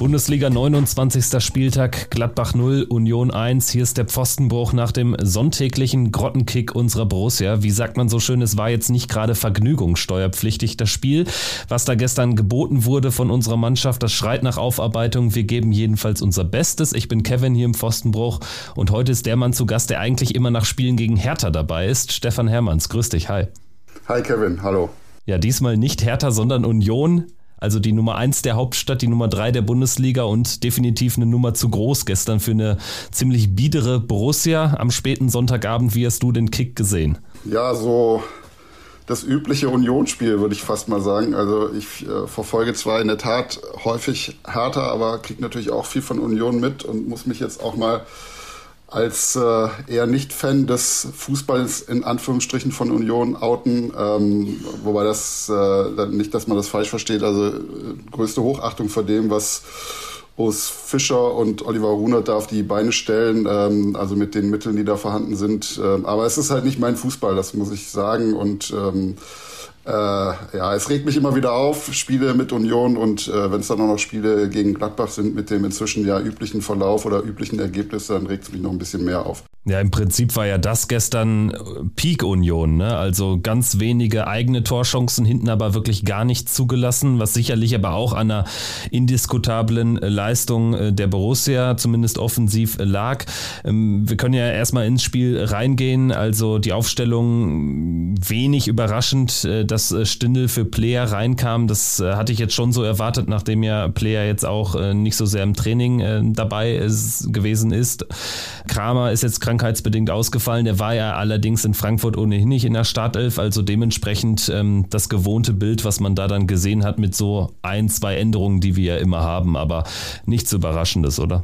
Bundesliga 29. Spieltag, Gladbach 0, Union 1. Hier ist der Pfostenbruch nach dem sonntäglichen Grottenkick unserer Borussia. Wie sagt man so schön, es war jetzt nicht gerade vergnügungssteuerpflichtig das Spiel. Was da gestern geboten wurde von unserer Mannschaft, das schreit nach Aufarbeitung. Wir geben jedenfalls unser Bestes. Ich bin Kevin hier im Pfostenbruch und heute ist der Mann zu Gast, der eigentlich immer nach Spielen gegen Hertha dabei ist. Stefan Hermanns, grüß dich, hi. Hi Kevin, hallo. Ja, diesmal nicht Hertha, sondern Union. Also die Nummer 1 der Hauptstadt, die Nummer 3 der Bundesliga und definitiv eine Nummer zu groß gestern für eine ziemlich biedere Borussia am späten Sonntagabend. Wie hast du den Kick gesehen? Ja, so das übliche Unionsspiel, würde ich fast mal sagen. Also ich äh, verfolge zwar in der Tat häufig härter, aber kriege natürlich auch viel von Union mit und muss mich jetzt auch mal als äh, eher Nicht-Fan des Fußballs in Anführungsstrichen von Union outen, ähm, wobei das äh, nicht, dass man das falsch versteht, also äh, größte Hochachtung vor dem, was Urs Fischer und Oliver Runert da auf die Beine stellen, ähm, also mit den Mitteln, die da vorhanden sind. Ähm, aber es ist halt nicht mein Fußball, das muss ich sagen und ähm, äh, ja, es regt mich immer wieder auf, Spiele mit Union und äh, wenn es dann auch noch Spiele gegen Gladbach sind mit dem inzwischen ja üblichen Verlauf oder üblichen Ergebnis, dann regt es mich noch ein bisschen mehr auf. Ja, im Prinzip war ja das gestern Peak-Union, ne? Also ganz wenige eigene Torchancen, hinten aber wirklich gar nichts zugelassen, was sicherlich aber auch an einer indiskutablen Leistung äh, der Borussia, zumindest offensiv, lag. Ähm, wir können ja erstmal ins Spiel reingehen. Also die Aufstellung wenig überraschend, äh, dass äh, Stindel für Player reinkam. Das hatte ich jetzt schon so erwartet, nachdem ja Player jetzt auch nicht so sehr im Training dabei gewesen ist. Kramer ist jetzt krankheitsbedingt ausgefallen. Der war ja allerdings in Frankfurt ohnehin nicht in der Startelf, also dementsprechend ähm, das gewohnte Bild, was man da dann gesehen hat mit so ein, zwei Änderungen, die wir ja immer haben, aber nichts Überraschendes, oder?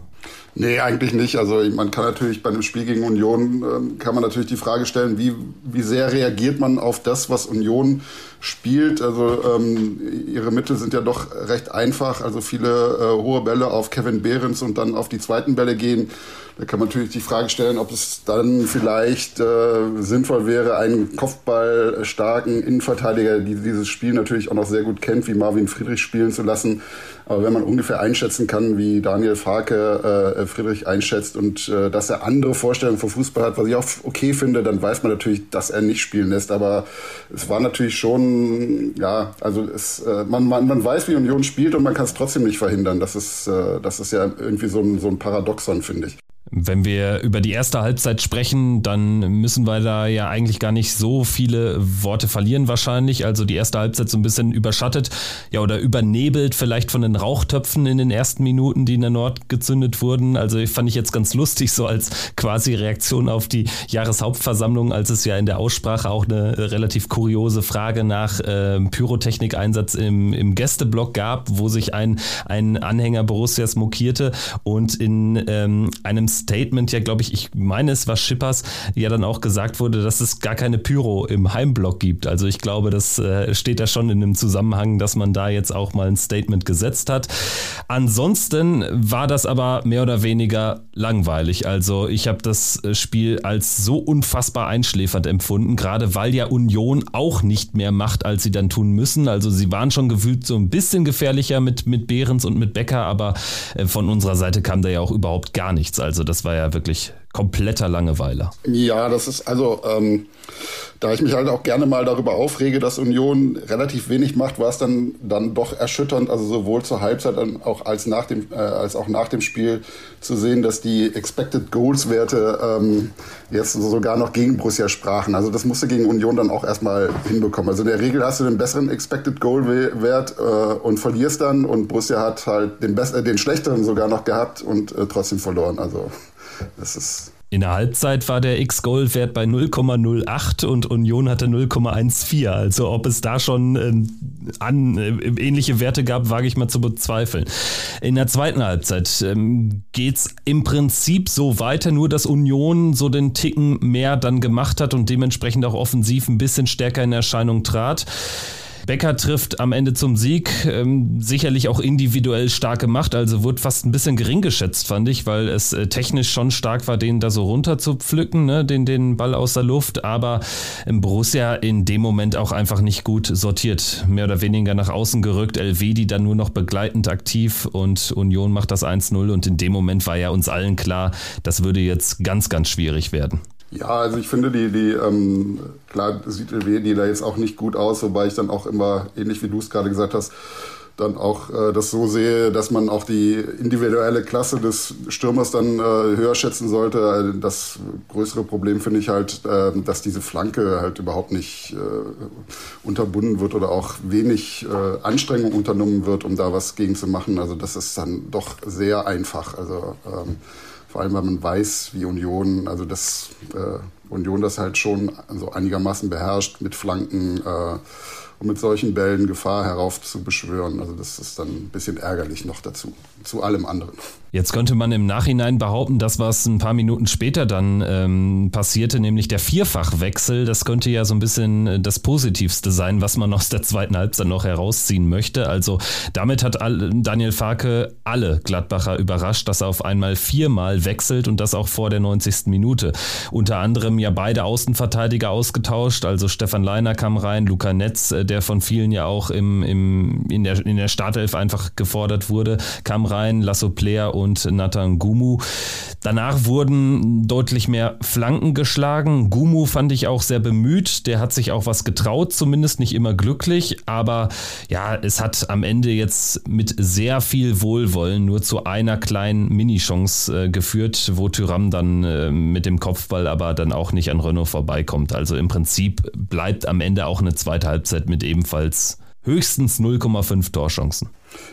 Nee, eigentlich nicht. Also man kann natürlich bei einem Spiel gegen Union, äh, kann man natürlich die Frage stellen, wie, wie sehr reagiert man auf das, was Union spielt. Also ähm, ihre Mittel sind ja doch recht einfach. Also viele äh, hohe Bälle auf Kevin Behrens und dann auf die zweiten Bälle gehen. Da kann man natürlich die Frage stellen, ob es dann vielleicht äh, sinnvoll wäre, einen kopfballstarken Innenverteidiger, die dieses Spiel natürlich auch noch sehr gut kennt, wie Marvin Friedrich spielen zu lassen. Aber wenn man ungefähr einschätzen kann, wie Daniel Farke äh, Friedrich einschätzt und äh, dass er andere Vorstellungen vom Fußball hat, was ich auch okay finde, dann weiß man natürlich, dass er nicht spielen lässt. Aber es war natürlich schon, ja, also es, äh, man, man, man weiß, wie Union spielt und man kann es trotzdem nicht verhindern. Das ist, äh, das ist ja irgendwie so ein, so ein Paradoxon, finde ich. Wenn wir über die erste Halbzeit sprechen, dann müssen wir da ja eigentlich gar nicht so viele Worte verlieren wahrscheinlich. Also die erste Halbzeit so ein bisschen überschattet, ja oder übernebelt vielleicht von den Rauchtöpfen in den ersten Minuten, die in der Nord gezündet wurden. Also fand ich jetzt ganz lustig so als quasi Reaktion auf die Jahreshauptversammlung, als es ja in der Aussprache auch eine relativ kuriose Frage nach äh, Pyrotechnikeinsatz im, im Gästeblock gab, wo sich ein, ein Anhänger Borussias mokierte und in ähm, einem Statement ja, glaube ich, ich meine es war Schippers, ja dann auch gesagt wurde, dass es gar keine Pyro im Heimblock gibt. Also ich glaube, das äh, steht da schon in dem Zusammenhang, dass man da jetzt auch mal ein Statement gesetzt hat. Ansonsten war das aber mehr oder weniger langweilig. Also ich habe das äh, Spiel als so unfassbar einschläfernd empfunden, gerade weil ja Union auch nicht mehr macht, als sie dann tun müssen. Also sie waren schon gefühlt so ein bisschen gefährlicher mit, mit Behrens und mit Becker, aber äh, von unserer Seite kam da ja auch überhaupt gar nichts. Also das war ja wirklich kompletter Langeweile. Ja, das ist also, ähm, da ich mich halt auch gerne mal darüber aufrege, dass Union relativ wenig macht, war es dann, dann doch erschütternd, also sowohl zur Halbzeit auch als, nach dem, äh, als auch nach dem Spiel zu sehen, dass die Expected Goals Werte ähm, jetzt sogar noch gegen Borussia sprachen. Also das musste gegen Union dann auch erstmal hinbekommen. Also in der Regel hast du den besseren Expected Goal Wert äh, und verlierst dann und Borussia hat halt den, äh, den schlechteren sogar noch gehabt und äh, trotzdem verloren. Also das ist in der Halbzeit war der X-Gold-Wert bei 0,08 und Union hatte 0,14. Also ob es da schon äh, an, äh, ähnliche Werte gab, wage ich mal zu bezweifeln. In der zweiten Halbzeit ähm, geht es im Prinzip so weiter, nur dass Union so den Ticken mehr dann gemacht hat und dementsprechend auch offensiv ein bisschen stärker in Erscheinung trat. Becker trifft am Ende zum Sieg, ähm, sicherlich auch individuell stark gemacht, also wurde fast ein bisschen gering geschätzt, fand ich, weil es äh, technisch schon stark war, den da so runter zu pflücken, ne, den, den Ball aus der Luft, aber Borussia in dem Moment auch einfach nicht gut sortiert, mehr oder weniger nach außen gerückt, Elvedi dann nur noch begleitend aktiv und Union macht das 1-0 und in dem Moment war ja uns allen klar, das würde jetzt ganz, ganz schwierig werden. Ja, also ich finde, die, die ähm, klar sieht Elvedi da jetzt auch nicht gut aus, wobei ich dann auch immer, ähnlich wie du es gerade gesagt hast, dann auch äh, das so sehe, dass man auch die individuelle Klasse des Stürmers dann äh, höher schätzen sollte. Das größere Problem finde ich halt, äh, dass diese Flanke halt überhaupt nicht äh, unterbunden wird oder auch wenig äh, Anstrengung unternommen wird, um da was gegen zu machen. Also das ist dann doch sehr einfach. Also ähm, vor allem, weil man weiß, wie Union, also das äh, Union das halt schon so einigermaßen beherrscht mit Flanken äh, und mit solchen Bällen Gefahr heraufzubeschwören. Also das ist dann ein bisschen ärgerlich noch dazu, zu allem anderen. Jetzt könnte man im Nachhinein behaupten, dass was ein paar Minuten später dann ähm, passierte, nämlich der Vierfachwechsel. Das könnte ja so ein bisschen äh, das Positivste sein, was man aus der zweiten Halbzeit noch herausziehen möchte. Also damit hat Daniel Farke alle Gladbacher überrascht, dass er auf einmal viermal wechselt und das auch vor der 90. Minute. Unter anderem ja beide Außenverteidiger ausgetauscht. Also Stefan Leiner kam rein, Luca Netz, äh, der von vielen ja auch im, im, in, der, in der Startelf einfach gefordert wurde, kam rein, Lasso Player und Nathan Gumu. Danach wurden deutlich mehr Flanken geschlagen. Gumu fand ich auch sehr bemüht. Der hat sich auch was getraut, zumindest nicht immer glücklich. Aber ja, es hat am Ende jetzt mit sehr viel Wohlwollen nur zu einer kleinen Mini-Chance äh, geführt, wo Tyram dann äh, mit dem Kopfball aber dann auch nicht an Renault vorbeikommt. Also im Prinzip bleibt am Ende auch eine zweite Halbzeit mit ebenfalls höchstens 0,5 Torchancen.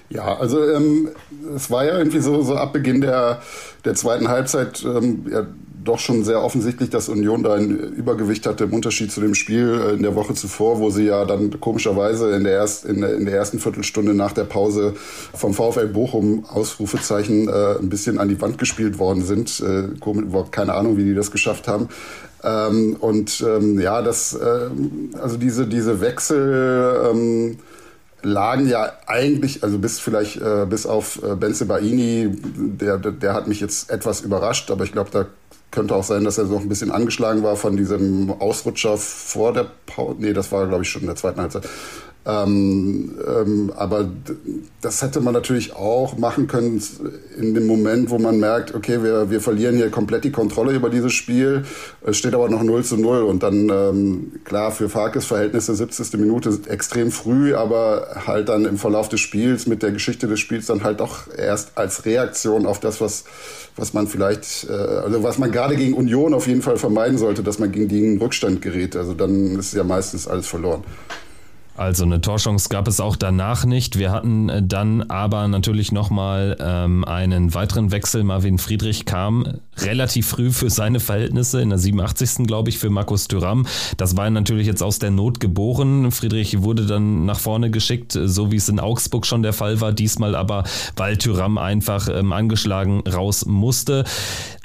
Ja, also ähm, es war ja irgendwie so, so ab Beginn der, der zweiten Halbzeit ähm, ja, doch schon sehr offensichtlich, dass Union da ein Übergewicht hatte im Unterschied zu dem Spiel äh, in der Woche zuvor, wo sie ja dann komischerweise in der, erst, in in der ersten Viertelstunde nach der Pause vom VfL Bochum Ausrufezeichen äh, ein bisschen an die Wand gespielt worden sind. Äh, keine Ahnung, wie die das geschafft haben. Ähm, und ähm, ja, das, äh, also diese, diese Wechsel ähm, lagen ja eigentlich, also bis vielleicht äh, bis auf äh, Benze Baini, der, der hat mich jetzt etwas überrascht, aber ich glaube, da könnte auch sein, dass er so ein bisschen angeschlagen war von diesem Ausrutscher vor der Pause. Nee, das war, glaube ich, schon in der zweiten Halbzeit. Ähm, ähm, aber das hätte man natürlich auch machen können in dem Moment, wo man merkt, okay, wir, wir verlieren hier komplett die Kontrolle über dieses Spiel. Es steht aber noch 0 zu 0 und dann, ähm, klar, für Farkes Verhältnisse 70. Minute extrem früh, aber halt dann im Verlauf des Spiels mit der Geschichte des Spiels dann halt auch erst als Reaktion auf das, was, was man vielleicht, äh, also was man gerade gegen Union auf jeden Fall vermeiden sollte, dass man gegen den Rückstand gerät. Also dann ist ja meistens alles verloren. Also eine Torchance gab es auch danach nicht. Wir hatten äh, dann aber natürlich nochmal ähm, einen weiteren Wechsel. Marvin Friedrich kam relativ früh für seine Verhältnisse, in der 87. glaube ich, für Markus Thüram. Das war natürlich jetzt aus der Not geboren. Friedrich wurde dann nach vorne geschickt, so wie es in Augsburg schon der Fall war. Diesmal aber, weil Thüram einfach ähm, angeschlagen raus musste.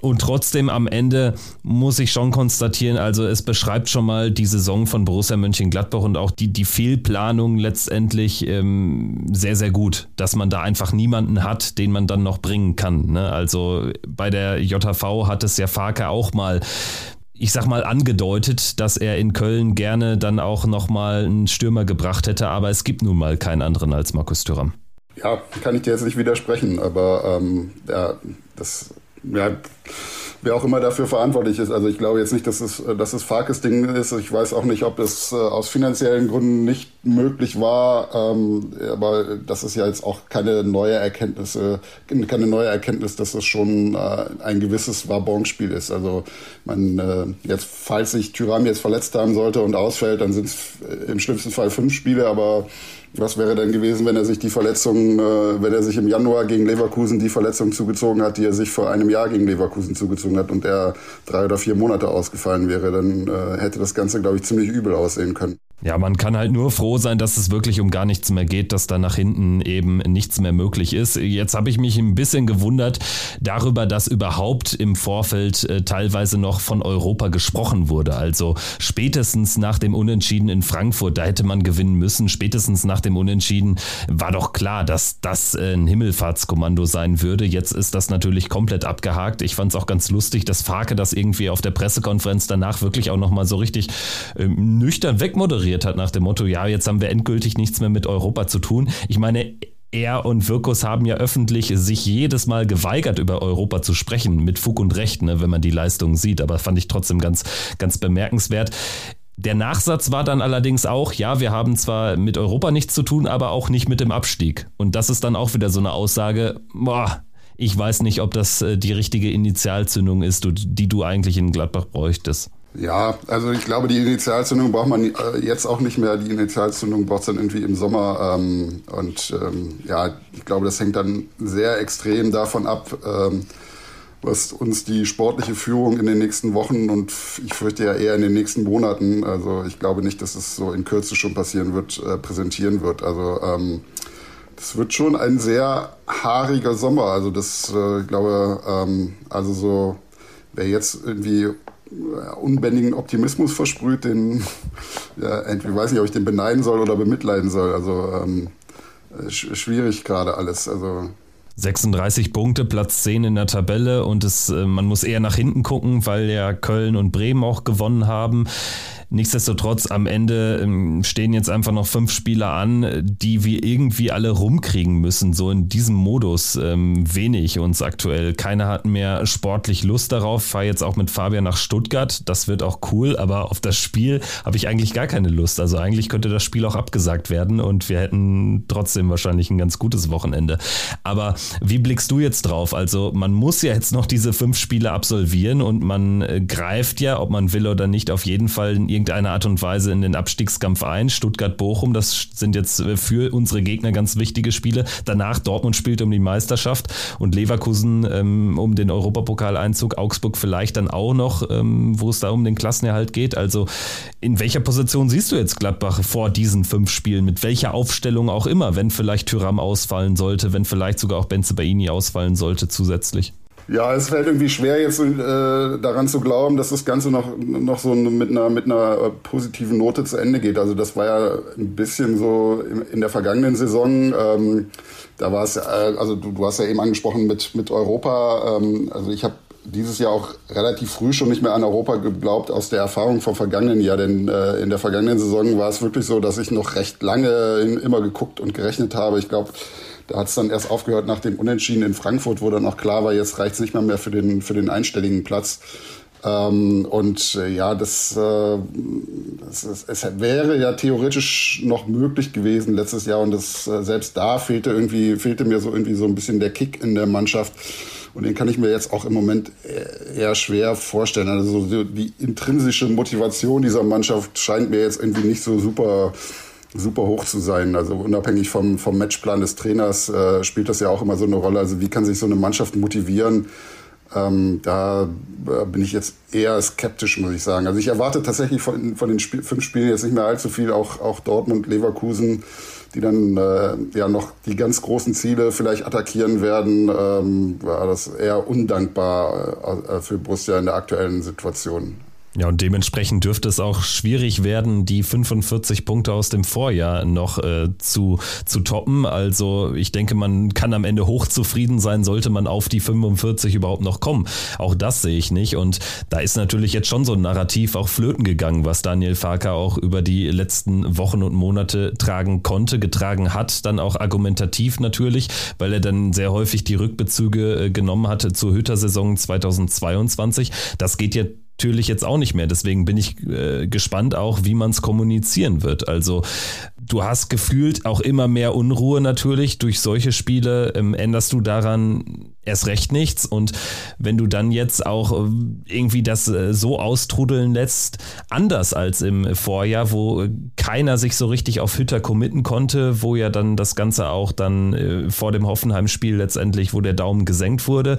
Und trotzdem am Ende muss ich schon konstatieren, also es beschreibt schon mal die Saison von Borussia Mönchengladbach und auch die, die Fehlplanung letztendlich ähm, sehr, sehr gut, dass man da einfach niemanden hat, den man dann noch bringen kann. Ne? Also bei der JV hat es ja Farke auch mal ich sag mal, angedeutet, dass er in Köln gerne dann auch nochmal einen Stürmer gebracht hätte, aber es gibt nun mal keinen anderen als Markus Thüram. Ja, kann ich dir jetzt nicht widersprechen, aber ähm, ja, das ja, wer auch immer dafür verantwortlich ist. Also ich glaube jetzt nicht, dass es, dass es Farkes Ding ist. Ich weiß auch nicht, ob es äh, aus finanziellen Gründen nicht möglich war. Ähm, aber das ist ja jetzt auch keine neue Erkenntnis, äh, keine neue Erkenntnis, dass es schon äh, ein gewisses Wabonspiel ist. Also man jetzt, falls sich Tyram jetzt verletzt haben sollte und ausfällt, dann sind es im schlimmsten Fall fünf Spiele, aber was wäre denn gewesen, wenn er sich die Verletzung, äh, wenn er sich im Januar gegen Leverkusen die Verletzung zugezogen hat, die er sich vor einem Jahr gegen Leverkusen zugezogen hat und er drei oder vier Monate ausgefallen wäre, dann äh, hätte das Ganze, glaube ich, ziemlich übel aussehen können. Ja, man kann halt nur froh sein, dass es wirklich um gar nichts mehr geht, dass da nach hinten eben nichts mehr möglich ist. Jetzt habe ich mich ein bisschen gewundert darüber, dass überhaupt im Vorfeld äh, teilweise noch von Europa gesprochen wurde. Also spätestens nach dem Unentschieden in Frankfurt, da hätte man gewinnen müssen. Spätestens nach dem Unentschieden war doch klar, dass das äh, ein Himmelfahrtskommando sein würde. Jetzt ist das natürlich komplett abgehakt. Ich fand es auch ganz lustig, dass Farke das irgendwie auf der Pressekonferenz danach wirklich auch nochmal so richtig äh, nüchtern wegmoderiert moderiert hat nach dem Motto, ja, jetzt haben wir endgültig nichts mehr mit Europa zu tun. Ich meine, er und Wirkus haben ja öffentlich sich jedes Mal geweigert, über Europa zu sprechen, mit Fug und Recht, ne, wenn man die Leistungen sieht. Aber fand ich trotzdem ganz, ganz bemerkenswert. Der Nachsatz war dann allerdings auch, ja, wir haben zwar mit Europa nichts zu tun, aber auch nicht mit dem Abstieg. Und das ist dann auch wieder so eine Aussage, boah, ich weiß nicht, ob das äh, die richtige Initialzündung ist, die du eigentlich in Gladbach bräuchtest. Ja, also ich glaube, die Initialzündung braucht man äh, jetzt auch nicht mehr. Die Initialzündung braucht es dann irgendwie im Sommer. Ähm, und ähm, ja, ich glaube, das hängt dann sehr extrem davon ab, ähm, was uns die sportliche Führung in den nächsten Wochen und ich fürchte ja eher in den nächsten Monaten, also ich glaube nicht, dass es so in Kürze schon passieren wird, äh, präsentieren wird. Also ähm, das wird schon ein sehr haariger Sommer. Also das, äh, ich glaube, ähm, also so, wer jetzt irgendwie unbändigen Optimismus versprüht, den, ja, entweder weiß nicht, ob ich den beneiden soll oder bemitleiden soll. Also ähm, schwierig gerade alles. Also 36 Punkte, Platz 10 in der Tabelle und es, äh, man muss eher nach hinten gucken, weil ja Köln und Bremen auch gewonnen haben. Nichtsdestotrotz, am Ende ähm, stehen jetzt einfach noch fünf Spieler an, die wir irgendwie alle rumkriegen müssen, so in diesem Modus. Ähm, wenig uns aktuell. Keiner hat mehr sportlich Lust darauf. Fahre jetzt auch mit Fabian nach Stuttgart. Das wird auch cool, aber auf das Spiel habe ich eigentlich gar keine Lust. Also eigentlich könnte das Spiel auch abgesagt werden und wir hätten trotzdem wahrscheinlich ein ganz gutes Wochenende. Aber wie blickst du jetzt drauf? Also man muss ja jetzt noch diese fünf Spiele absolvieren und man äh, greift ja, ob man will oder nicht, auf jeden Fall in irgendeiner Art und Weise in den Abstiegskampf ein. Stuttgart-Bochum, das sind jetzt für unsere Gegner ganz wichtige Spiele. Danach Dortmund spielt um die Meisterschaft und Leverkusen ähm, um den Europapokaleinzug. Augsburg vielleicht dann auch noch, ähm, wo es da um den Klassenerhalt geht. Also in welcher Position siehst du jetzt Gladbach vor diesen fünf Spielen? Mit welcher Aufstellung auch immer, wenn vielleicht Tyram ausfallen sollte, wenn vielleicht sogar auch Benze Baini ausfallen sollte zusätzlich? Ja, es fällt irgendwie schwer, jetzt äh, daran zu glauben, dass das Ganze noch, noch so mit einer, mit einer äh, positiven Note zu Ende geht. Also das war ja ein bisschen so in, in der vergangenen Saison. Ähm, da war es, äh, also du, du hast ja eben angesprochen mit, mit Europa. Ähm, also ich habe dieses Jahr auch relativ früh schon nicht mehr an Europa geglaubt aus der Erfahrung vom vergangenen Jahr. Denn äh, in der vergangenen Saison war es wirklich so, dass ich noch recht lange immer geguckt und gerechnet habe. Ich glaube, da hat es dann erst aufgehört nach dem Unentschieden in Frankfurt, wo dann auch klar war, jetzt reicht es nicht mehr, mehr für den, für den einstelligen Platz. Ähm, und äh, ja, das, äh, das, das, es wäre ja theoretisch noch möglich gewesen letztes Jahr und das, äh, selbst da fehlte irgendwie, fehlte mir so irgendwie so ein bisschen der Kick in der Mannschaft. Und den kann ich mir jetzt auch im Moment äh, eher schwer vorstellen. Also so die intrinsische Motivation dieser Mannschaft scheint mir jetzt irgendwie nicht so super super hoch zu sein. Also unabhängig vom, vom Matchplan des Trainers äh, spielt das ja auch immer so eine Rolle. Also wie kann sich so eine Mannschaft motivieren? Ähm, da äh, bin ich jetzt eher skeptisch, muss ich sagen. Also ich erwarte tatsächlich von, von den Spiel, fünf Spielen jetzt nicht mehr allzu viel. Auch, auch Dortmund, Leverkusen, die dann äh, ja noch die ganz großen Ziele vielleicht attackieren werden, ähm, war das eher undankbar äh, für Borussia in der aktuellen Situation. Ja, und dementsprechend dürfte es auch schwierig werden, die 45 Punkte aus dem Vorjahr noch äh, zu, zu toppen. Also ich denke, man kann am Ende hochzufrieden sein, sollte man auf die 45 überhaupt noch kommen. Auch das sehe ich nicht. Und da ist natürlich jetzt schon so ein Narrativ auch flöten gegangen, was Daniel Farker auch über die letzten Wochen und Monate tragen konnte, getragen hat, dann auch argumentativ natürlich, weil er dann sehr häufig die Rückbezüge äh, genommen hatte zur Hütter-Saison 2022. Das geht ja natürlich jetzt auch nicht mehr. Deswegen bin ich äh, gespannt auch, wie man es kommunizieren wird. Also du hast gefühlt auch immer mehr Unruhe natürlich durch solche Spiele. Ähm, änderst du daran erst recht nichts. Und wenn du dann jetzt auch äh, irgendwie das äh, so austrudeln lässt, anders als im Vorjahr, wo keiner sich so richtig auf Hütter committen konnte, wo ja dann das Ganze auch dann äh, vor dem Hoffenheim-Spiel letztendlich, wo der Daumen gesenkt wurde,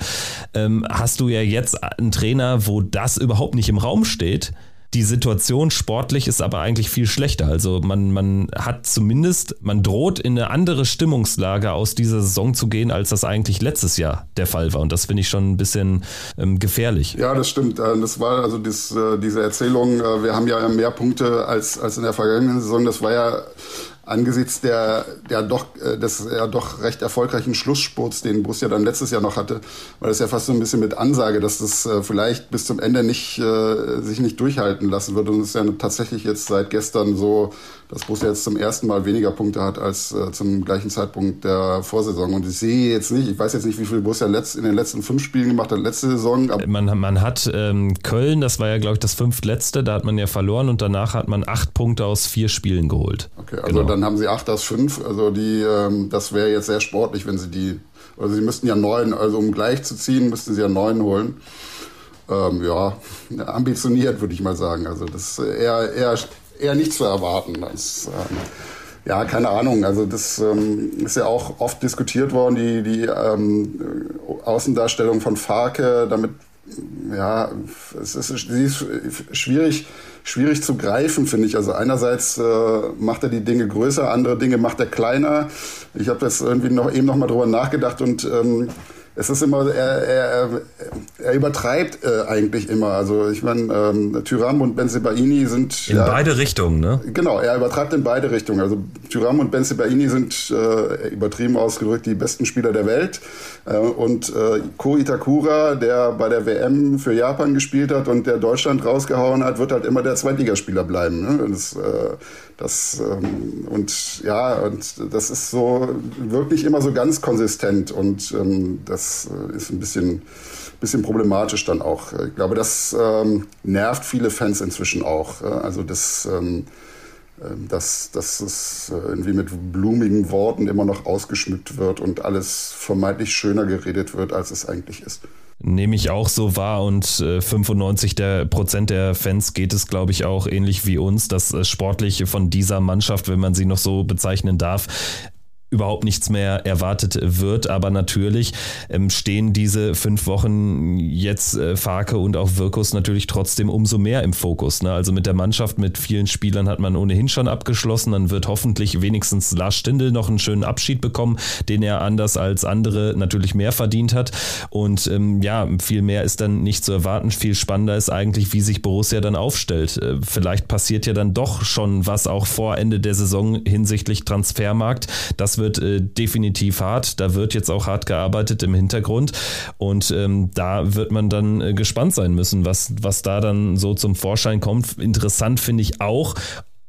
ähm, hast du ja jetzt einen Trainer, wo das überhaupt nicht im Raum steht Die Situation sportlich ist aber eigentlich viel schlechter. Also man, man hat zumindest, man droht in eine andere Stimmungslage aus dieser Saison zu gehen, als das eigentlich letztes Jahr der Fall war. Und das finde ich schon ein bisschen ähm, gefährlich. Ja, das stimmt. Äh, das war also das, äh, diese Erzählung, äh, wir haben ja mehr Punkte als, als in der vergangenen Saison. Das war ja angesichts der, der doch, äh, des ja doch recht erfolgreichen Schlussspurts, den Borussia dann letztes Jahr noch hatte, war das ja fast so ein bisschen mit Ansage, dass das äh, vielleicht bis zum Ende nicht, äh, sich nicht durchhalten lassen wird. Und es ist ja tatsächlich jetzt seit gestern so, dass Borussia jetzt zum ersten Mal weniger Punkte hat als zum gleichen Zeitpunkt der Vorsaison. Und ich sehe jetzt nicht, ich weiß jetzt nicht, wie viel Borussia letzt, in den letzten fünf Spielen gemacht hat, letzte Saison. man, man hat ähm, Köln, das war ja, glaube ich, das fünftletzte, da hat man ja verloren und danach hat man acht Punkte aus vier Spielen geholt. Okay, also genau. dann haben sie acht aus fünf. Also die, ähm, das wäre jetzt sehr sportlich, wenn sie die, also sie müssten ja neun, also um gleich zu ziehen, müssten sie ja neun holen. Ähm, ja, ambitioniert, würde ich mal sagen. Also das ist eher, eher eher nicht zu erwarten. Das, ähm, ja, keine Ahnung. Also das ähm, ist ja auch oft diskutiert worden, die, die ähm, Außendarstellung von Farke, damit ja, es ist, sie ist schwierig, schwierig zu greifen, finde ich. Also einerseits äh, macht er die Dinge größer, andere Dinge macht er kleiner. Ich habe jetzt irgendwie noch eben noch mal drüber nachgedacht und ähm, es ist immer, er, er, er übertreibt äh, eigentlich immer. Also ich meine, ähm, Tyram und Benzebaini sind... In ja, beide Richtungen, ne? Genau, er übertreibt in beide Richtungen. Also Tyram und Benzebaini sind äh, übertrieben ausgedrückt die besten Spieler der Welt. Äh, und äh, Ko Itakura, der bei der WM für Japan gespielt hat und der Deutschland rausgehauen hat, wird halt immer der Zweitligaspieler bleiben. Ne? Das, äh, das, ähm, und ja, und das ist so wirklich immer so ganz konsistent und ähm, das äh, ist ein bisschen, bisschen problematisch dann auch. Ich glaube, das ähm, nervt viele Fans inzwischen auch. Also das, ähm, ähm, dass, dass es äh, irgendwie mit blumigen Worten immer noch ausgeschmückt wird und alles vermeintlich schöner geredet wird, als es eigentlich ist nehme ich auch so wahr und 95 äh, der Prozent der Fans geht es, glaube ich, auch ähnlich wie uns, dass äh, sportlich von dieser Mannschaft, wenn man sie noch so bezeichnen darf, überhaupt nichts mehr erwartet wird. Aber natürlich ähm, stehen diese fünf Wochen jetzt äh, Farke und auch Wirkus natürlich trotzdem umso mehr im Fokus. Ne? Also mit der Mannschaft, mit vielen Spielern hat man ohnehin schon abgeschlossen. Dann wird hoffentlich wenigstens Lars Stindl noch einen schönen Abschied bekommen, den er anders als andere natürlich mehr verdient hat. Und ähm, ja, viel mehr ist dann nicht zu erwarten. Viel spannender ist eigentlich, wie sich Borussia dann aufstellt. Äh, vielleicht passiert ja dann doch schon was auch vor Ende der Saison hinsichtlich Transfermarkt. Das wird äh, definitiv hart. Da wird jetzt auch hart gearbeitet im Hintergrund. Und ähm, da wird man dann äh, gespannt sein müssen, was, was da dann so zum Vorschein kommt. Interessant finde ich auch,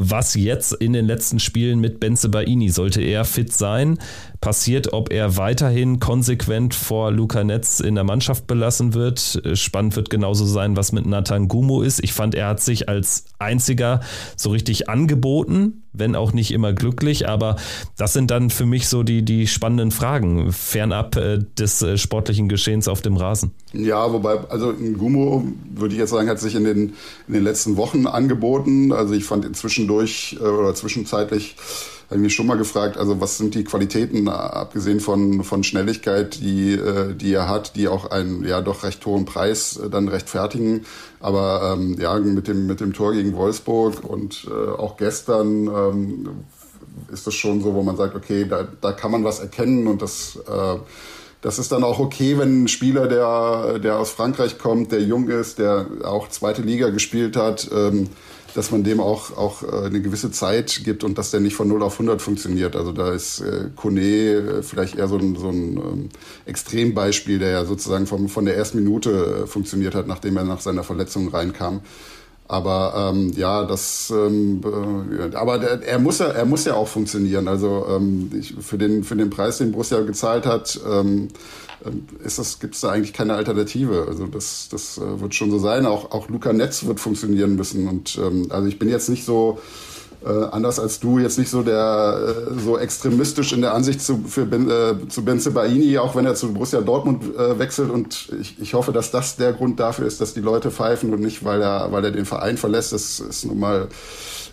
was jetzt in den letzten Spielen mit Benze Baini, sollte er fit sein, passiert, ob er weiterhin konsequent vor Luca Netz in der Mannschaft belassen wird. Spannend wird genauso sein, was mit Nathan Gumo ist. Ich fand, er hat sich als einziger so richtig angeboten, wenn auch nicht immer glücklich, aber das sind dann für mich so die, die spannenden Fragen, fernab äh, des äh, sportlichen Geschehens auf dem Rasen. Ja, wobei, also Gumo, würde ich jetzt sagen, hat sich in den, in den letzten Wochen angeboten. Also ich fand inzwischen durch äh, oder zwischenzeitlich habe ich mich schon mal gefragt, also was sind die Qualitäten, abgesehen von, von Schnelligkeit, die, äh, die er hat, die auch einen ja doch recht hohen Preis äh, dann rechtfertigen. Aber ähm, ja, mit dem, mit dem Tor gegen Wolfsburg und äh, auch gestern ähm, ist das schon so, wo man sagt, okay, da, da kann man was erkennen und das äh, das ist dann auch okay, wenn ein Spieler, der, der aus Frankreich kommt, der jung ist, der auch zweite Liga gespielt hat, ähm, dass man dem auch, auch äh, eine gewisse Zeit gibt und dass der nicht von 0 auf 100 funktioniert. Also da ist äh, Kone äh, vielleicht eher so ein, so ein ähm, Extrembeispiel, der ja sozusagen vom, von der ersten Minute äh, funktioniert hat, nachdem er nach seiner Verletzung reinkam. Aber ähm, ja, das, ähm, äh, aber der, er muss ja, er muss ja auch funktionieren. Also ähm, ich, für den für den Preis, den Borussia gezahlt hat, ähm, ähm, ist das gibt es da eigentlich keine Alternative. Also das das äh, wird schon so sein. Auch auch Luca Netz wird funktionieren müssen. Und ähm, also ich bin jetzt nicht so äh, anders als du jetzt nicht so der äh, so extremistisch in der Ansicht zu, für ben, äh, zu Benze Baini, auch wenn er zu Borussia Dortmund äh, wechselt. Und ich, ich hoffe, dass das der Grund dafür ist, dass die Leute pfeifen und nicht, weil er, weil er den Verein verlässt. Das ist nun mal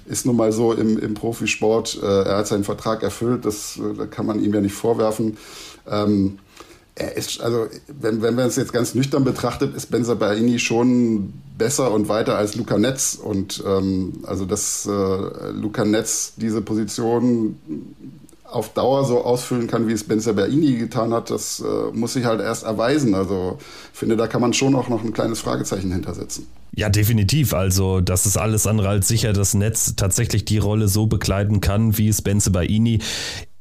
ist nun mal so im, im Profisport. Äh, er hat seinen Vertrag erfüllt, das, äh, das kann man ihm ja nicht vorwerfen. Ähm, er ist, also, wenn, wenn man es jetzt ganz nüchtern betrachtet, ist Benza Baini schon besser und weiter als Luca Netz. Und ähm, also dass äh, Luca Netz diese Position auf Dauer so ausfüllen kann, wie es Benzer Berini getan hat, das äh, muss sich halt erst erweisen. Also ich finde, da kann man schon auch noch ein kleines Fragezeichen hintersetzen. Ja, definitiv. Also, das ist alles andere als sicher, dass Netz tatsächlich die Rolle so bekleiden kann, wie es Benze Baini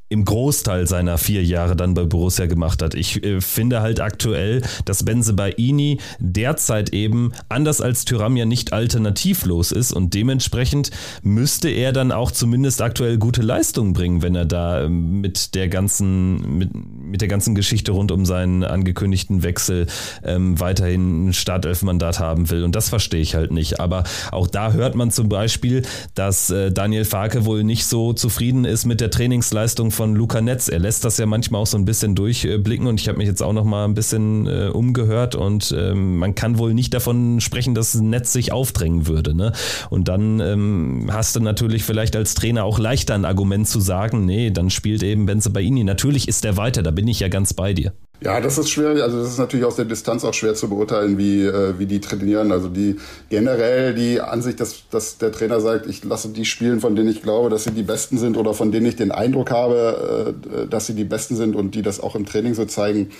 im Großteil seiner vier Jahre dann bei Borussia gemacht hat. Ich äh, finde halt aktuell, dass Benze Baini derzeit eben anders als Tyram ja nicht alternativlos ist und dementsprechend müsste er dann auch zumindest aktuell gute Leistungen bringen, wenn er da ähm, mit der ganzen mit, mit der ganzen Geschichte rund um seinen angekündigten Wechsel ähm, weiterhin ein Startelfmandat haben will und das verstehe ich halt nicht. Aber auch da hört man zum Beispiel, dass äh, Daniel Farke wohl nicht so zufrieden ist mit der Trainingsleistung von Luca Netz. Er lässt das ja manchmal auch so ein bisschen durchblicken und ich habe mich jetzt auch noch mal ein bisschen äh, umgehört und ähm, man kann wohl nicht davon sprechen, dass Netz sich aufdrängen würde. Ne? Und dann ähm, hast du natürlich vielleicht als Trainer auch leichter ein Argument zu sagen, nee, dann spielt eben Benze Baini. Natürlich ist er weiter, da bin ich ja ganz bei dir. Ja, das ist schwer. Also das ist natürlich aus der Distanz auch schwer zu beurteilen, wie, äh, wie die trainieren. Also die generell die Ansicht, dass, dass der Trainer sagt, ich lasse die spielen, von denen ich glaube, dass sie die Besten sind oder von denen ich den Eindruck habe, äh, dass sie die Besten sind und die das auch im Training so zeigen.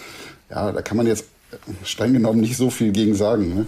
Ja, da kann man jetzt streng genommen nicht so viel gegen sagen. Ne?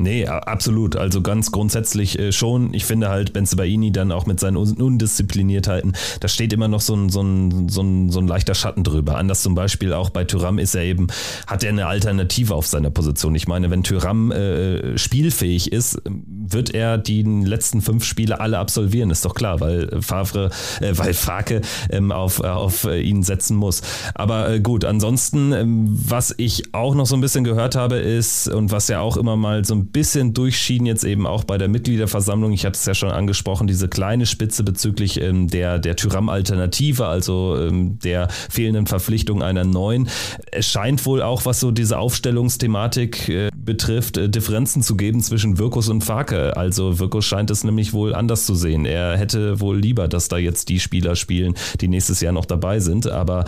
Nee, absolut. Also ganz grundsätzlich äh, schon. Ich finde halt Benzebaini dann auch mit seinen Undiszipliniertheiten, da steht immer noch so ein, so, ein, so, ein, so ein leichter Schatten drüber. Anders zum Beispiel auch bei Tyram ist er eben, hat er eine Alternative auf seiner Position. Ich meine, wenn Tyram äh, spielfähig ist, wird er die letzten fünf Spiele alle absolvieren, ist doch klar, weil Favre, äh, weil Frake ähm, auf, auf ihn setzen muss. Aber äh, gut, ansonsten, ähm, was ich auch noch so ein bisschen gehört habe, ist, und was ja auch immer mal so ein bisschen durchschien, jetzt eben auch bei der Mitgliederversammlung, ich hatte es ja schon angesprochen, diese kleine Spitze bezüglich ähm, der, der Tyram-Alternative, also ähm, der fehlenden Verpflichtung einer neuen. Es scheint wohl auch, was so diese Aufstellungsthematik äh, betrifft, äh, Differenzen zu geben zwischen Wirkus und Farke. Also Wirkus scheint es nämlich wohl anders zu sehen. Er hätte wohl lieber, dass da jetzt die Spieler spielen, die nächstes Jahr noch dabei sind. Aber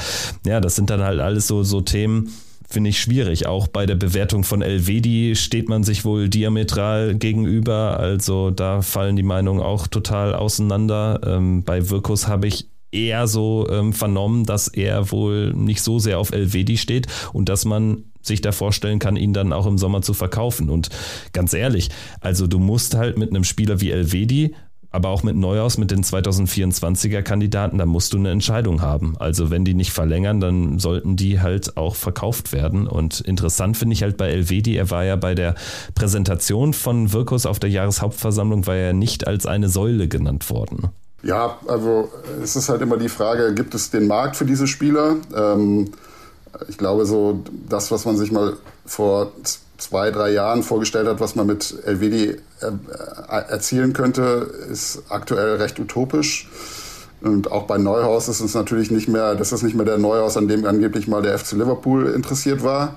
ja, das sind dann halt alles so, so Themen, finde ich schwierig. Auch bei der Bewertung von Elvedi steht man sich wohl diametral gegenüber. Also da fallen die Meinungen auch total auseinander. Ähm, bei Wirkus habe ich eher so ähm, vernommen, dass er wohl nicht so sehr auf Elvedi steht und dass man sich da vorstellen kann, ihn dann auch im Sommer zu verkaufen. Und ganz ehrlich, also du musst halt mit einem Spieler wie Elvedi aber auch mit Neuhaus, mit den 2024er Kandidaten, da musst du eine Entscheidung haben. Also wenn die nicht verlängern, dann sollten die halt auch verkauft werden. Und interessant finde ich halt bei Elvedi, er war ja bei der Präsentation von Wirkus auf der Jahreshauptversammlung, war er nicht als eine Säule genannt worden. Ja, also es ist halt immer die Frage, gibt es den Markt für diese Spieler? Ähm, ich glaube so, das, was man sich mal vor zwei, drei Jahren vorgestellt hat, was man mit LVD äh, erzielen könnte, ist aktuell recht utopisch. Und auch bei Neuhaus ist es natürlich nicht mehr, das ist nicht mehr der Neuhaus, an dem angeblich mal der FC Liverpool interessiert war.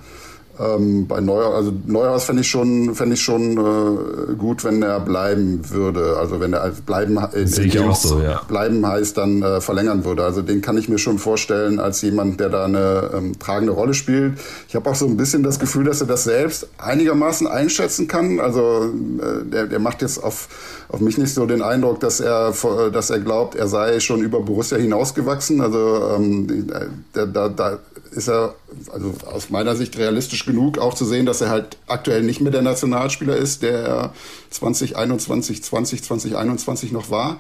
Ähm, bei Neuhaus, also Neuhaus fände ich schon, fände ich schon äh, gut, wenn er bleiben würde. Also wenn er als bleiben, äh, Sehe ich auch so, ja. bleiben heißt, dann äh, verlängern würde. Also den kann ich mir schon vorstellen als jemand, der da eine ähm, tragende Rolle spielt. Ich habe auch so ein bisschen das Gefühl, dass er das selbst einigermaßen einschätzen kann. Also äh, der, der macht jetzt auf, auf mich nicht so den Eindruck, dass er, dass er glaubt, er sei schon über Borussia hinausgewachsen. Also ähm, da, da, da ist er also aus meiner Sicht realistisch genug, auch zu sehen, dass er halt aktuell nicht mehr der Nationalspieler ist, der er 2021, 20, 2021 noch war,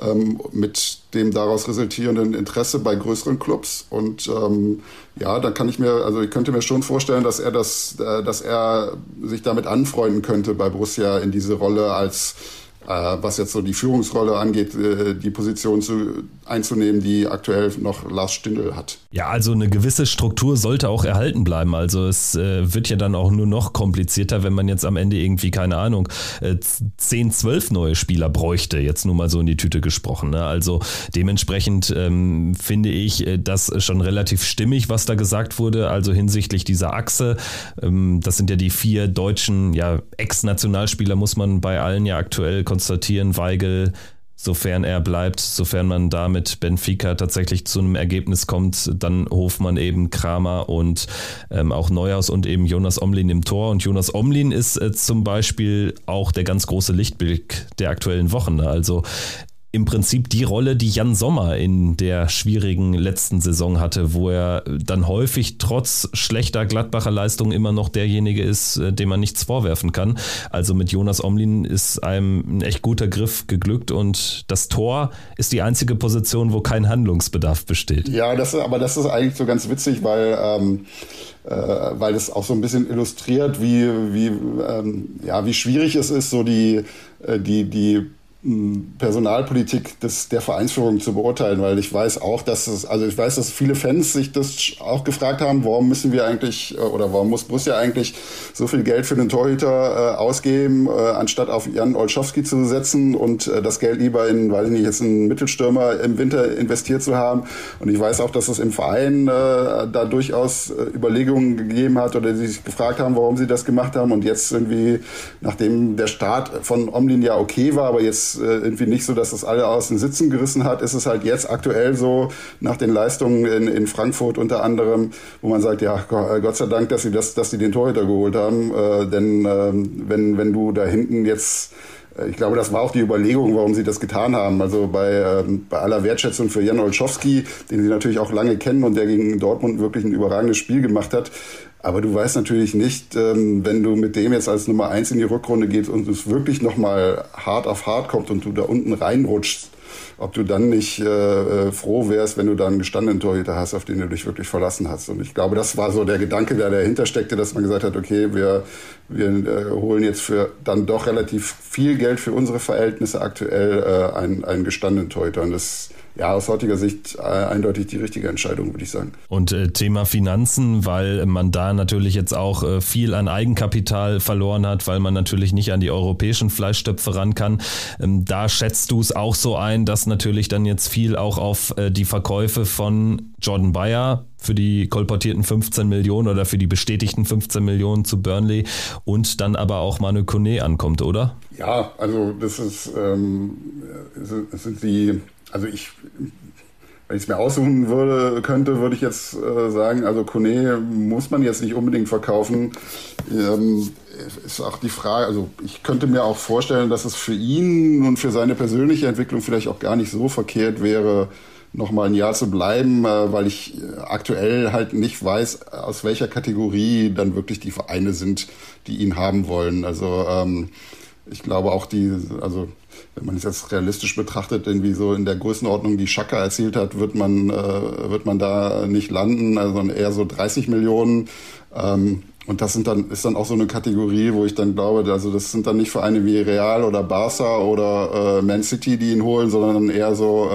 ähm, mit dem daraus resultierenden Interesse bei größeren Clubs. Und ähm, ja, da kann ich mir, also ich könnte mir schon vorstellen, dass er das, äh, dass er sich damit anfreunden könnte, bei Borussia in diese Rolle als was jetzt so die Führungsrolle angeht, äh, die Position zu, einzunehmen, die aktuell noch Lars Stindl hat. Ja, also eine gewisse Struktur sollte auch erhalten bleiben. Also es äh, wird ja dann auch nur noch komplizierter, wenn man jetzt am Ende irgendwie, keine Ahnung, äh, 10, 12 neue Spieler bräuchte, jetzt nur mal so in die Tüte gesprochen. Ne? Also dementsprechend ähm, finde ich äh, das schon relativ stimmig, was da gesagt wurde. Also hinsichtlich dieser Achse, ähm, das sind ja die vier deutschen ja, Ex-Nationalspieler, muss man bei allen ja aktuell konstatieren, Weigel, sofern er bleibt, sofern man da mit Benfica tatsächlich zu einem Ergebnis kommt, dann Hofmann eben Kramer und ähm, auch Neuhaus und eben Jonas Omlin im Tor. Und Jonas Omlin ist äh, zum Beispiel auch der ganz große Lichtblick der aktuellen Wochen. Also im Prinzip die Rolle, die Jan Sommer in der schwierigen letzten Saison hatte, wo er dann häufig trotz schlechter Gladbacher Leistung immer noch derjenige ist, äh, dem man nichts vorwerfen kann. Also mit Jonas Omlin ist einem ein echt guter Griff geglückt und das Tor ist die einzige Position, wo kein Handlungsbedarf besteht. Ja, das, aber das ist eigentlich so ganz witzig, weil ähm, äh, weil es auch so ein bisschen illustriert, wie wie ähm, ja wie schwierig es ist, so die äh, die die Personalpolitik des, der Vereinsführung zu beurteilen, weil ich weiß auch, dass es, also ich weiß, dass viele Fans sich das auch gefragt haben, warum müssen wir eigentlich äh, oder warum muss Borussia eigentlich so viel Geld für den Torhüter äh, ausgeben, äh, anstatt auf Jan Olschowski zu setzen und äh, das Geld lieber in, weiß ich nicht, jetzt einen Mittelstürmer im Winter investiert zu haben. Und ich weiß auch, dass es im Verein äh, da durchaus äh, Überlegungen gegeben hat oder die sich gefragt haben, warum sie das gemacht haben. Und jetzt irgendwie, nachdem der Start von Omlin ja okay war, aber jetzt äh, irgendwie nicht so, dass das alle aus den Sitzen gerissen hat. Ist es halt jetzt aktuell so, nach den Leistungen in, in Frankfurt unter anderem, wo man sagt, ja, äh, Gott sei Dank, dass sie, das, dass sie den Torhüter geholt haben. Äh, denn äh, wenn, wenn du da hinten jetzt äh, ich glaube, das war auch die Überlegung, warum sie das getan haben. Also bei, ähm, bei aller Wertschätzung für Jan Olszowski, den sie natürlich auch lange kennen und der gegen Dortmund wirklich ein überragendes Spiel gemacht hat, aber du weißt natürlich nicht, ähm, wenn du mit dem jetzt als Nummer eins in die Rückrunde gehst und es wirklich nochmal hart auf hart kommt und du da unten reinrutschst, ob du dann nicht äh, äh, froh wärst, wenn du dann einen gestandenen Torhüter hast, auf den du dich wirklich verlassen hast. Und ich glaube, das war so der Gedanke, der dahinter steckte, dass man gesagt hat, okay, wir, wir äh, holen jetzt für dann doch relativ viel Geld für unsere Verhältnisse aktuell einen, einen gestandenen Torhüter. Und das ja, aus heutiger Sicht äh, eindeutig die richtige Entscheidung, würde ich sagen. Und äh, Thema Finanzen, weil man da natürlich jetzt auch äh, viel an Eigenkapital verloren hat, weil man natürlich nicht an die europäischen Fleischstöpfe ran kann. Ähm, da schätzt du es auch so ein, dass natürlich dann jetzt viel auch auf äh, die Verkäufe von Jordan Bayer für die kolportierten 15 Millionen oder für die bestätigten 15 Millionen zu Burnley und dann aber auch Manu Kone ankommt, oder? Ja, also das ist, ähm, sind die also ich, wenn ich es mir aussuchen würde, könnte, würde ich jetzt äh, sagen, also Kone muss man jetzt nicht unbedingt verkaufen. Ähm, ist auch die Frage, also ich könnte mir auch vorstellen, dass es für ihn und für seine persönliche Entwicklung vielleicht auch gar nicht so verkehrt wäre, noch mal ein Jahr zu bleiben, äh, weil ich aktuell halt nicht weiß, aus welcher Kategorie dann wirklich die Vereine sind, die ihn haben wollen. Also ähm, ich glaube auch die, also wenn man es jetzt realistisch betrachtet, irgendwie so in der Größenordnung, die Schaka erzielt hat, wird man, äh, wird man da nicht landen, also eher so 30 Millionen. Ähm, und das sind dann, ist dann auch so eine Kategorie, wo ich dann glaube, also das sind dann nicht Vereine wie Real oder Barca oder äh, Man City, die ihn holen, sondern eher so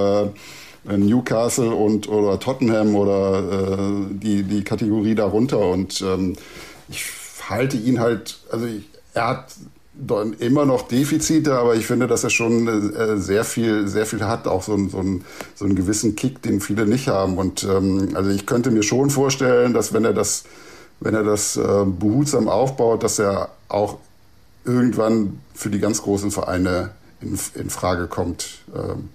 äh, Newcastle und oder Tottenham oder äh, die, die Kategorie darunter. Und ähm, ich halte ihn halt, also ich, er hat immer noch Defizite, aber ich finde, dass er schon äh, sehr viel, sehr viel hat, auch so, ein, so, ein, so einen gewissen Kick, den viele nicht haben. Und ähm, also ich könnte mir schon vorstellen, dass wenn er das, wenn er das äh, behutsam aufbaut, dass er auch irgendwann für die ganz großen Vereine in, in Frage kommt. Ähm,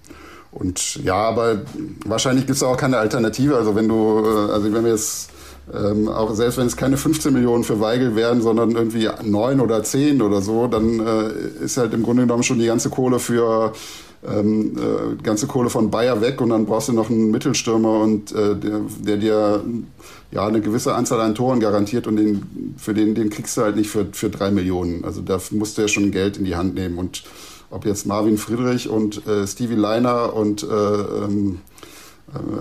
und ja, aber wahrscheinlich gibt es auch keine Alternative. Also wenn du, äh, also wenn wir jetzt ähm, auch selbst wenn es keine 15 Millionen für Weigel wären, sondern irgendwie neun oder zehn oder so, dann äh, ist halt im Grunde genommen schon die ganze Kohle für ähm, äh, ganze Kohle von Bayer weg und dann brauchst du noch einen Mittelstürmer und äh, der, der dir ja eine gewisse Anzahl an Toren garantiert und den, für den, den kriegst du halt nicht für, für drei Millionen. Also da musst du ja schon Geld in die Hand nehmen und ob jetzt Marvin Friedrich und äh, Stevie Leiner und äh, ähm, äh,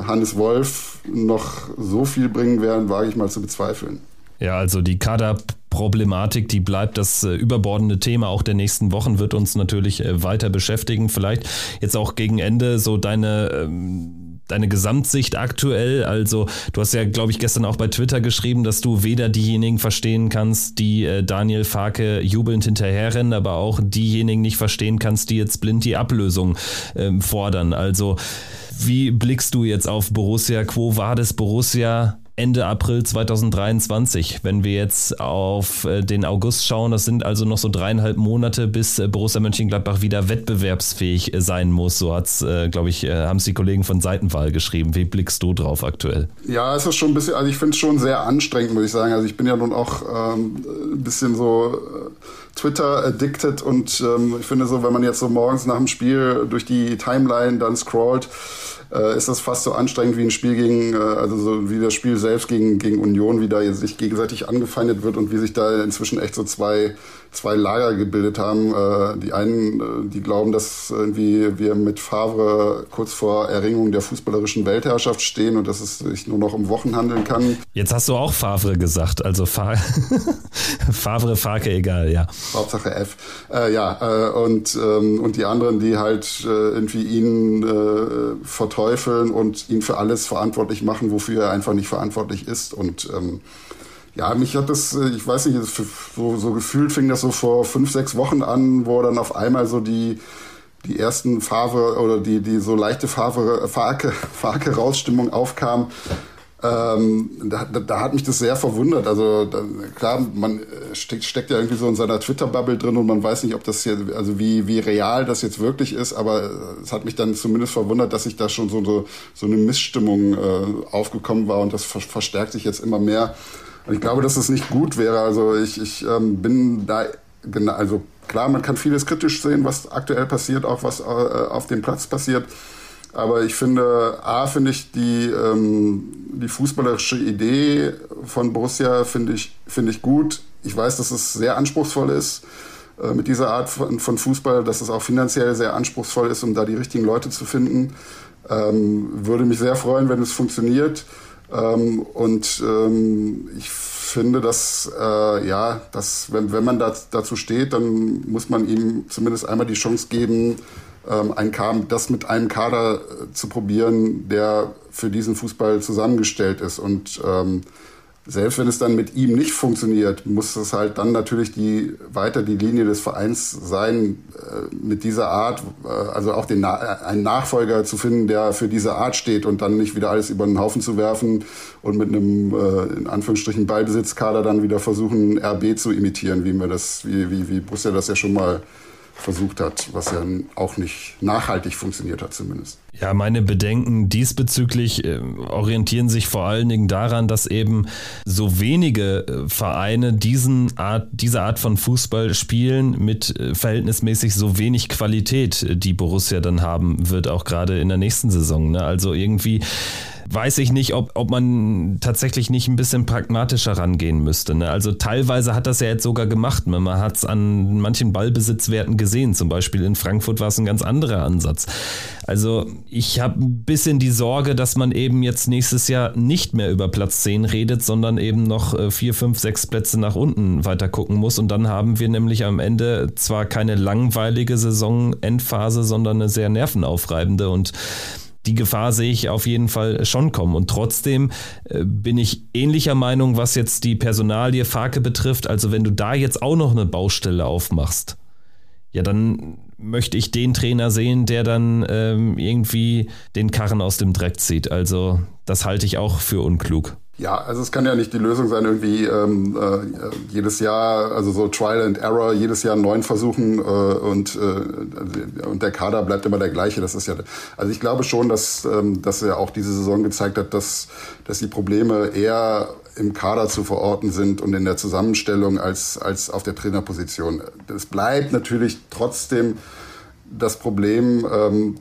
Hannes Wolf noch so viel bringen werden, wage ich mal zu bezweifeln. Ja, also die Kaderproblematik, die bleibt das äh, überbordende Thema auch der nächsten Wochen, wird uns natürlich äh, weiter beschäftigen. Vielleicht jetzt auch gegen Ende so deine. Ähm deine Gesamtsicht aktuell? Also, du hast ja, glaube ich, gestern auch bei Twitter geschrieben, dass du weder diejenigen verstehen kannst, die äh, Daniel Farke jubelnd hinterherrennen, aber auch diejenigen nicht verstehen kannst, die jetzt blind die Ablösung ähm, fordern. Also, wie blickst du jetzt auf Borussia? Quo Vadis Borussia? Ende April 2023. Wenn wir jetzt auf äh, den August schauen, das sind also noch so dreieinhalb Monate, bis äh, Borussia Mönchengladbach wieder wettbewerbsfähig äh, sein muss. So hat's, glaube ich, haben es die Kollegen von Seitenwahl geschrieben. Wie blickst du drauf aktuell? Ja, es ist schon ein bisschen, also ich finde es schon sehr anstrengend, muss ich sagen. Also ich bin ja nun auch ähm, ein bisschen so Twitter addicted und ähm, ich finde so, wenn man jetzt so morgens nach dem Spiel durch die Timeline dann scrollt, äh, ist das fast so anstrengend wie ein Spiel gegen, äh, also so wie das Spiel selbst gegen, gegen Union, wie da sich gegenseitig angefeindet wird und wie sich da inzwischen echt so zwei, zwei Lager gebildet haben. Äh, die einen, äh, die glauben, dass irgendwie wir mit Favre kurz vor Erringung der fußballerischen Weltherrschaft stehen und dass es sich nur noch um Wochen handeln kann. Jetzt hast du auch Favre gesagt, also Fa Favre, Farke, egal, ja. Hauptsache F. Äh, ja, äh, und, ähm, und die anderen, die halt irgendwie ihn äh, verteufeln verteufeln und ihn für alles verantwortlich machen, wofür er einfach nicht verantwortlich ist. Und ähm, ja, mich hat das, äh, ich weiß nicht, so, so gefühlt fing das so vor fünf, sechs Wochen an, wo dann auf einmal so die, die ersten Farbe oder die, die so leichte Farbe, Farke, Farke Rausstimmung aufkam. Ähm, da, da, hat mich das sehr verwundert. Also da, klar, man äh, steckt, steckt ja irgendwie so in seiner Twitter-Bubble drin und man weiß nicht, ob das hier, also wie, wie real das jetzt wirklich ist, aber äh, es hat mich dann zumindest verwundert, dass sich da schon so, so, so eine Missstimmung äh, aufgekommen war und das ver verstärkt sich jetzt immer mehr. Und ich glaube, dass es nicht gut wäre. Also ich, ich ähm, bin da, genau, also klar, man kann vieles kritisch sehen, was aktuell passiert, auch was äh, auf dem Platz passiert. Aber ich finde, A, finde ich die, ähm, die fußballerische Idee von Borussia finde ich, finde ich gut. Ich weiß, dass es sehr anspruchsvoll ist äh, mit dieser Art von, von, Fußball, dass es auch finanziell sehr anspruchsvoll ist, um da die richtigen Leute zu finden. Ähm, würde mich sehr freuen, wenn es funktioniert. Ähm, und ähm, ich finde, dass, äh, ja, dass wenn, wenn man da, dazu steht, dann muss man ihm zumindest einmal die Chance geben, ähm, ein das mit einem Kader äh, zu probieren, der für diesen Fußball zusammengestellt ist. Und ähm, selbst wenn es dann mit ihm nicht funktioniert, muss es halt dann natürlich die, weiter die Linie des Vereins sein, äh, mit dieser Art, äh, also auch den, einen Nachfolger zu finden, der für diese Art steht und dann nicht wieder alles über den Haufen zu werfen und mit einem, äh, in Anführungsstrichen, Ballbesitzkader dann wieder versuchen, RB zu imitieren, wie mir das, wie, wie, wie Borussia das ja schon mal versucht hat, was ja auch nicht nachhaltig funktioniert hat zumindest. Ja, meine Bedenken diesbezüglich äh, orientieren sich vor allen Dingen daran, dass eben so wenige äh, Vereine diesen Art, diese Art von Fußball spielen mit äh, verhältnismäßig so wenig Qualität, die Borussia dann haben wird, auch gerade in der nächsten Saison. Ne? Also irgendwie weiß ich nicht, ob, ob man tatsächlich nicht ein bisschen pragmatischer rangehen müsste. Ne? Also teilweise hat das ja jetzt sogar gemacht. Ne? Man hat es an manchen Ballbesitzwerten gesehen. Zum Beispiel in Frankfurt war es ein ganz anderer Ansatz. Also ich habe ein bisschen die Sorge, dass man eben jetzt nächstes Jahr nicht mehr über Platz 10 redet, sondern eben noch äh, vier, fünf, sechs Plätze nach unten weiter gucken muss. Und dann haben wir nämlich am Ende zwar keine langweilige Saisonendphase, sondern eine sehr nervenaufreibende. Und die Gefahr sehe ich auf jeden Fall schon kommen. Und trotzdem äh, bin ich ähnlicher Meinung, was jetzt die Personalie Farke betrifft. Also wenn du da jetzt auch noch eine Baustelle aufmachst, ja, dann möchte ich den Trainer sehen, der dann ähm, irgendwie den Karren aus dem Dreck zieht. Also das halte ich auch für unklug. Ja, also es kann ja nicht die Lösung sein, irgendwie ähm, äh, jedes Jahr, also so Trial and Error, jedes Jahr einen neuen versuchen äh, und, äh, und der Kader bleibt immer der gleiche. Das ist ja, also ich glaube schon, dass, ähm, dass er auch diese Saison gezeigt hat, dass, dass die Probleme eher im Kader zu verorten sind und in der Zusammenstellung als, als auf der Trainerposition. Es bleibt natürlich trotzdem das Problem, ähm,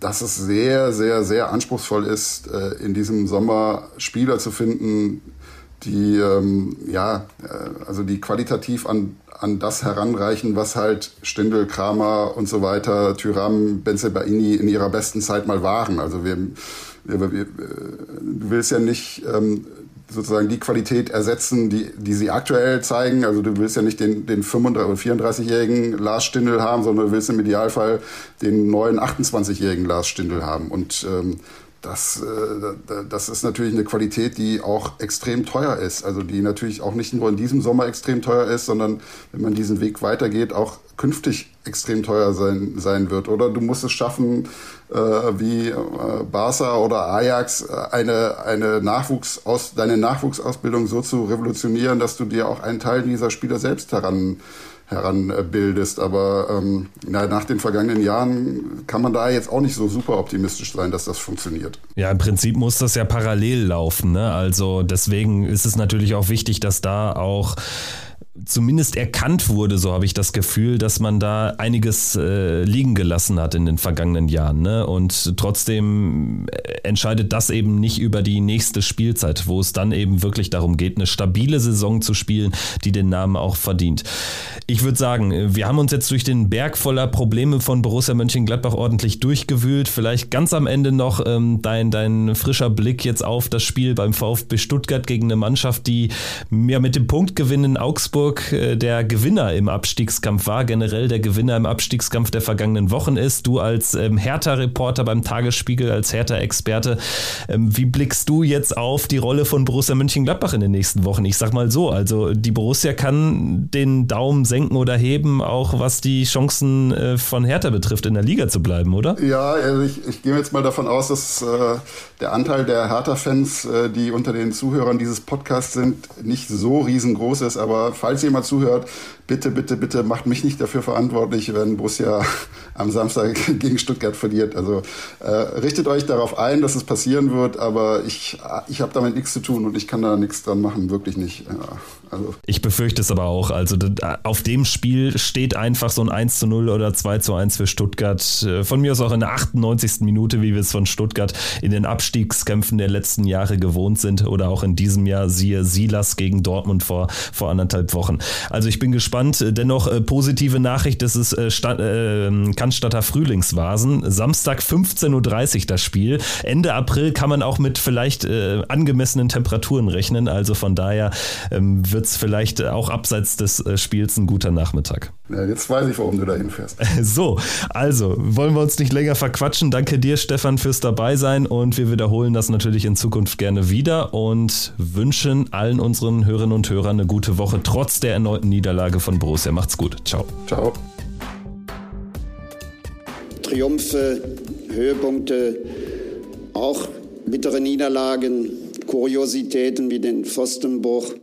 dass es sehr, sehr, sehr anspruchsvoll ist, äh, in diesem Sommer Spieler zu finden, die ähm, ja, äh, also die qualitativ an, an das heranreichen, was halt Stindel, Kramer und so weiter, Tyram, Benzebaini in ihrer besten Zeit mal waren. Also wir, wir, wir, du willst ja nicht ähm, sozusagen die Qualität ersetzen, die, die sie aktuell zeigen. Also du willst ja nicht den, den 35- oder 34-jährigen Lars Stindl haben, sondern du willst im Idealfall den neuen 28-jährigen Lars Stindl haben. Und ähm, das, äh, das ist natürlich eine Qualität, die auch extrem teuer ist. Also die natürlich auch nicht nur in diesem Sommer extrem teuer ist, sondern wenn man diesen Weg weitergeht, auch künftig extrem teuer sein, sein wird. Oder du musst es schaffen, äh, wie äh, Barca oder Ajax, äh, eine, eine Nachwuchs aus, deine Nachwuchsausbildung so zu revolutionieren, dass du dir auch einen Teil dieser Spieler selbst heran heranbildest. Aber ähm, na, nach den vergangenen Jahren kann man da jetzt auch nicht so super optimistisch sein, dass das funktioniert. Ja, im Prinzip muss das ja parallel laufen. Ne? Also deswegen ist es natürlich auch wichtig, dass da auch zumindest erkannt wurde, so habe ich das Gefühl, dass man da einiges äh, liegen gelassen hat in den vergangenen Jahren. Ne? Und trotzdem äh, entscheidet das eben nicht über die nächste Spielzeit, wo es dann eben wirklich darum geht, eine stabile Saison zu spielen, die den Namen auch verdient. Ich würde sagen, wir haben uns jetzt durch den Berg voller Probleme von Borussia Mönchengladbach ordentlich durchgewühlt. Vielleicht ganz am Ende noch ähm, dein, dein frischer Blick jetzt auf das Spiel beim VfB Stuttgart gegen eine Mannschaft, die ja mit dem Punktgewinn in Augsburg Augsburg äh, der Gewinner im Abstiegskampf war, generell der Gewinner im Abstiegskampf der vergangenen Wochen ist. Du als ähm, Hertha-Reporter beim Tagesspiegel, als Hertha-Experte, ähm, wie blickst du jetzt auf die Rolle von Borussia Mönchengladbach in den nächsten Wochen? Ich sag mal so, also die Borussia kann den Daumen senken oder heben, auch was die Chancen äh, von Hertha betrifft, in der Liga zu bleiben, oder? Ja, also ich, ich gehe jetzt mal davon aus, dass äh, der Anteil der Hertha-Fans, äh, die unter den Zuhörern dieses Podcasts sind, nicht so riesengroß ist, aber falls falls jemand zuhört, bitte, bitte, bitte macht mich nicht dafür verantwortlich, wenn Borussia am Samstag gegen Stuttgart verliert. Also äh, richtet euch darauf ein, dass es passieren wird, aber ich, ich habe damit nichts zu tun und ich kann da nichts dran machen, wirklich nicht. Ja, also. Ich befürchte es aber auch. Also auf dem Spiel steht einfach so ein 1 zu 0 oder 2 zu 1 für Stuttgart. Äh, von mir aus auch in der 98. Minute, wie wir es von Stuttgart in den Abstiegskämpfen der letzten Jahre gewohnt sind oder auch in diesem Jahr, siehe Silas gegen Dortmund vor, vor anderthalb Wochen. Also ich bin gespannt, gespannt. Dennoch äh, positive Nachricht, das ist äh, äh, Cannstatter Frühlingsvasen. Samstag 15.30 Uhr das Spiel. Ende April kann man auch mit vielleicht äh, angemessenen Temperaturen rechnen. Also von daher ähm, wird es vielleicht auch abseits des äh, Spiels ein guter Nachmittag. Ja, jetzt weiß ich, warum du da hinfährst. So, also wollen wir uns nicht länger verquatschen. Danke dir, Stefan, fürs Dabeisein und wir wiederholen das natürlich in Zukunft gerne wieder und wünschen allen unseren Hörerinnen und Hörern eine gute Woche trotz der erneuten Niederlage von Borussia. Macht's gut. Ciao. Ciao. Triumphe, Höhepunkte, auch bittere Niederlagen, Kuriositäten wie den Pfostenbruch.